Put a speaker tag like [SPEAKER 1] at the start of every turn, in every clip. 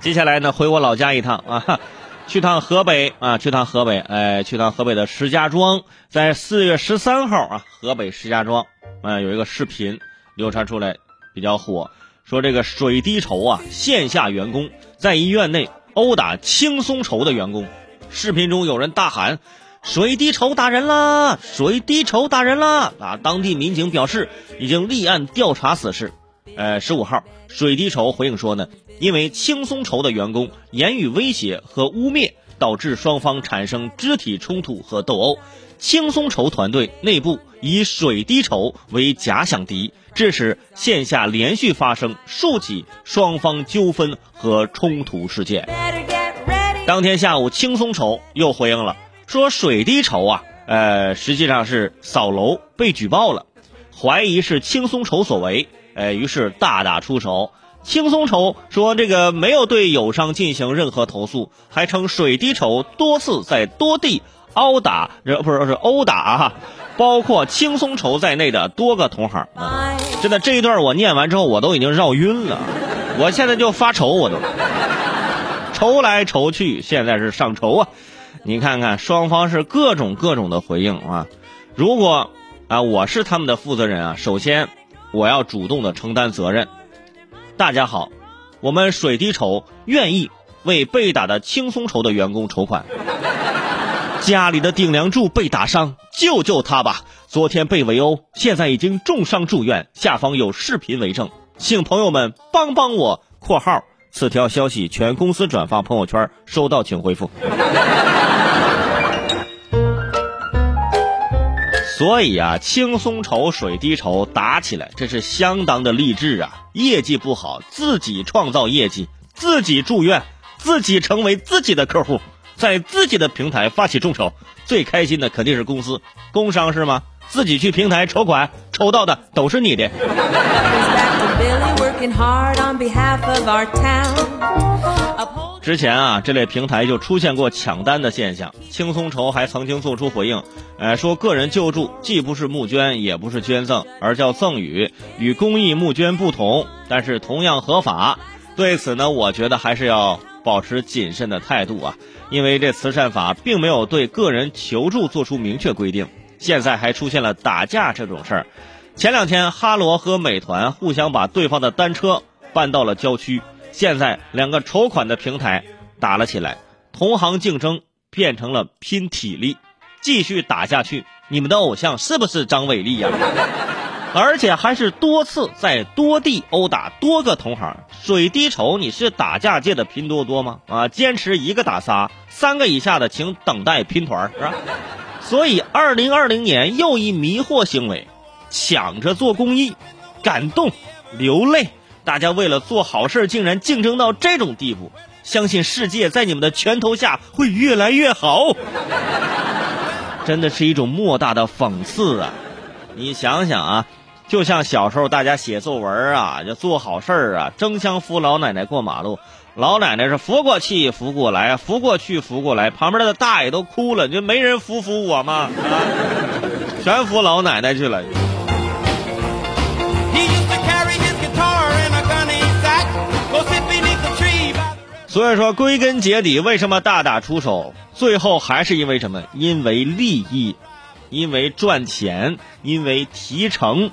[SPEAKER 1] 接下来呢，回我老家一趟啊，去趟河北啊，去趟河北，哎，去趟河北的石家庄，在四月十三号啊，河北石家庄，啊，有一个视频流传出来，比较火，说这个水滴筹啊，线下员工在医院内殴打轻松筹的员工，视频中有人大喊：“水滴筹打人啦！水滴筹打人啦！”啊，当地民警表示已经立案调查此事。呃，十五号，水滴筹回应说呢，因为轻松筹的员工言语威胁和污蔑，导致双方产生肢体冲突和斗殴。轻松筹团队内部以水滴筹为假想敌，致使线下连续发生数起双方纠纷和冲突事件。当天下午，轻松筹又回应了，说水滴筹啊，呃，实际上是扫楼被举报了，怀疑是轻松筹所为。哎，于是大打出手。轻松筹说这个没有对友商进行任何投诉，还称水滴筹多次在多地殴打，不是是殴打啊，包括轻松筹在内的多个同行。真的这一段我念完之后，我都已经绕晕了。我现在就发愁，我都愁来愁去，现在是上愁啊！你看看双方是各种各种的回应啊。如果啊我是他们的负责人啊，首先。我要主动的承担责任。大家好，我们水滴筹愿意为被打的轻松筹的员工筹款。家里的顶梁柱被打伤，救救他吧！昨天被围殴，现在已经重伤住院，下方有视频为证，请朋友们帮帮我。（括号此条消息全公司转发朋友圈，收到请回复。）所以啊，轻松筹、水滴筹打起来，这是相当的励志啊！业绩不好，自己创造业绩，自己住院，自己成为自己的客户，在自己的平台发起众筹，最开心的肯定是公司，工商是吗？自己去平台筹款，筹到的都是你的。之前啊，这类平台就出现过抢单的现象。轻松筹还曾经做出回应，呃，说个人救助既不是募捐，也不是捐赠，而叫赠与，与公益募捐不同，但是同样合法。对此呢，我觉得还是要保持谨慎的态度啊，因为这慈善法并没有对个人求助做出明确规定。现在还出现了打架这种事儿。前两天，哈罗和美团互相把对方的单车搬到了郊区。现在两个筹款的平台打了起来，同行竞争变成了拼体力，继续打下去。你们的偶像是不是张伟丽呀？而且还是多次在多地殴打多个同行。水滴筹，你是打架界的拼多多吗？啊，坚持一个打仨，三个以下的请等待拼团，是吧？所以，二零二零年又一迷惑行为，抢着做公益，感动流泪。大家为了做好事，竟然竞争到这种地步，相信世界在你们的拳头下会越来越好。真的是一种莫大的讽刺啊！你想想啊，就像小时候大家写作文啊，就做好事儿啊，争相扶老奶奶过马路，老奶奶是扶过去扶过来，扶过去扶过来，旁边的大爷都哭了，就没人扶扶我吗？啊，全扶老奶奶去了。所以说，归根结底，为什么大打出手？最后还是因为什么？因为利益，因为赚钱，因为提成。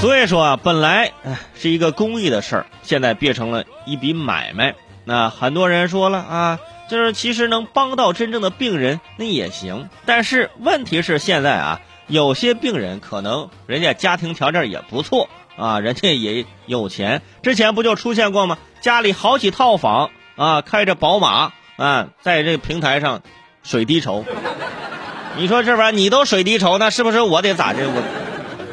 [SPEAKER 1] 所以说啊，本来是一个公益的事儿，现在变成了一笔买卖。那很多人说了啊，就是其实能帮到真正的病人，那也行。但是问题是现在啊，有些病人可能人家家庭条件也不错啊，人家也有钱。之前不就出现过吗？家里好几套房啊，开着宝马啊，在这个平台上水滴筹，你说这玩意儿你都水滴筹，那是不是我得咋的？我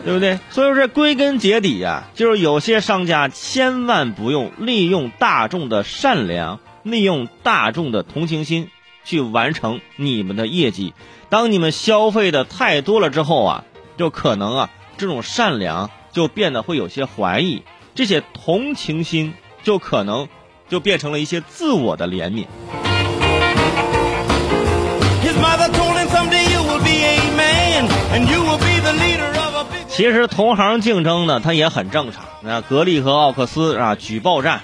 [SPEAKER 1] 对不对？所以说这归根结底呀，就是有些商家千万不用利用大众的善良，利用大众的同情心去完成你们的业绩。当你们消费的太多了之后啊，就可能啊，这种善良就变得会有些怀疑，这些同情心。就可能就变成了一些自我的怜悯。其实同行竞争呢，它也很正常。那格力和奥克斯啊，举报战，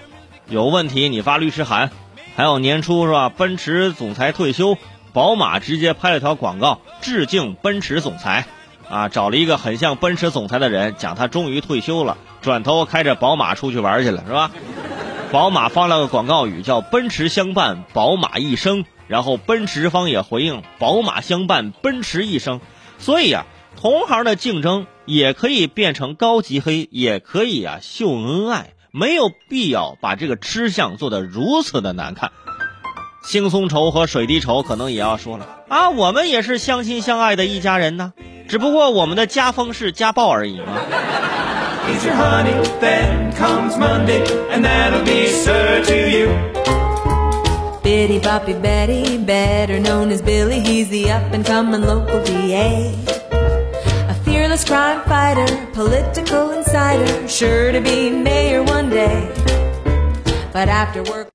[SPEAKER 1] 有问题你发律师函。还有年初是吧？奔驰总裁退休，宝马直接拍了条广告致敬奔驰总裁，啊，找了一个很像奔驰总裁的人，讲他终于退休了，转头开着宝马出去玩去了，是吧？宝马发了个广告语叫“奔驰相伴，宝马一生”，然后奔驰方也回应“宝马相伴，奔驰一生”。所以啊，同行的竞争也可以变成高级黑，也可以啊秀恩爱。没有必要把这个吃相做得如此的难看。轻松筹和水滴筹可能也要说了啊，我们也是相亲相爱的一家人呢，只不过我们的家风是家暴而已嘛。
[SPEAKER 2] is your honey. Then
[SPEAKER 3] comes
[SPEAKER 2] Monday, and that'll be sir to you.
[SPEAKER 4] Biddy, Boppy Betty, better known as Billy, he's the up-and-coming local DA. A fearless crime fighter, political insider, sure to be mayor one day. But after